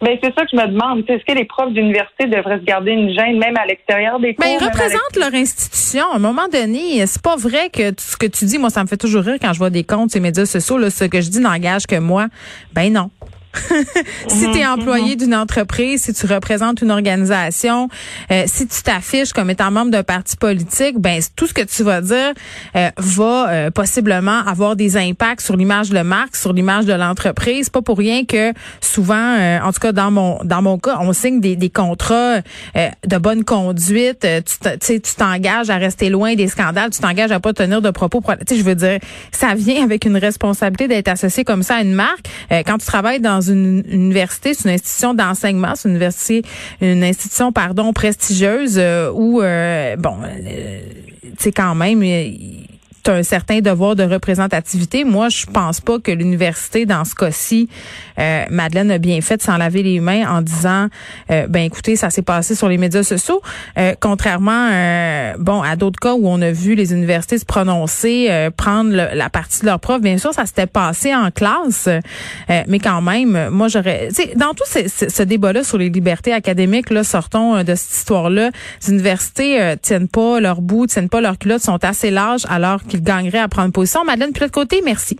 Ben, c'est ça que je me demande. Est-ce que les profs d'université devraient se garder une gêne même à l'extérieur des cours? Ben, ils représentent leur institution. À un moment donné, c'est pas vrai que ce que tu dis, moi, ça me fait toujours rire quand je vois des comptes ces médias sociaux, là, ce que je dis n'engage que moi. Ben non. si tu es mhm, employé mhm. d'une entreprise, si tu représentes une organisation, euh, si tu t'affiches comme étant membre d'un parti politique, ben tout ce que tu vas dire euh, va euh, possiblement avoir des impacts sur l'image de marque, sur l'image de l'entreprise. Pas pour rien que souvent, en tout cas dans mon dans mon cas, on signe des, des contrats de bonne conduite. Tu tu t'engages à rester loin des scandales, tu t'engages à pas tenir de propos. Tu sais, je veux dire, ça vient avec une responsabilité d'être associé comme ça à une marque. quand tu travailles dans une université, c'est une institution d'enseignement, c'est une université, une institution pardon prestigieuse euh, où euh, bon, euh, tu quand même un certain devoir de représentativité. Moi, je pense pas que l'université, dans ce cas-ci, euh, Madeleine a bien fait de s'en laver les mains en disant, euh, ben écoutez, ça s'est passé sur les médias sociaux. Euh, contrairement, bon, à d'autres cas où on a vu les universités se prononcer, prendre la partie de leur prof. Bien sûr, ça s'était passé en classe, mais quand même, moi, j'aurais, dans tout ce, débat-là sur les libertés académiques, là, sortons de cette histoire-là. Les universités tiennent pas leur bout, tiennent pas leur culotte, sont assez larges alors qu'ils gagneraient à prendre position. Madeleine, de l'autre côté, merci.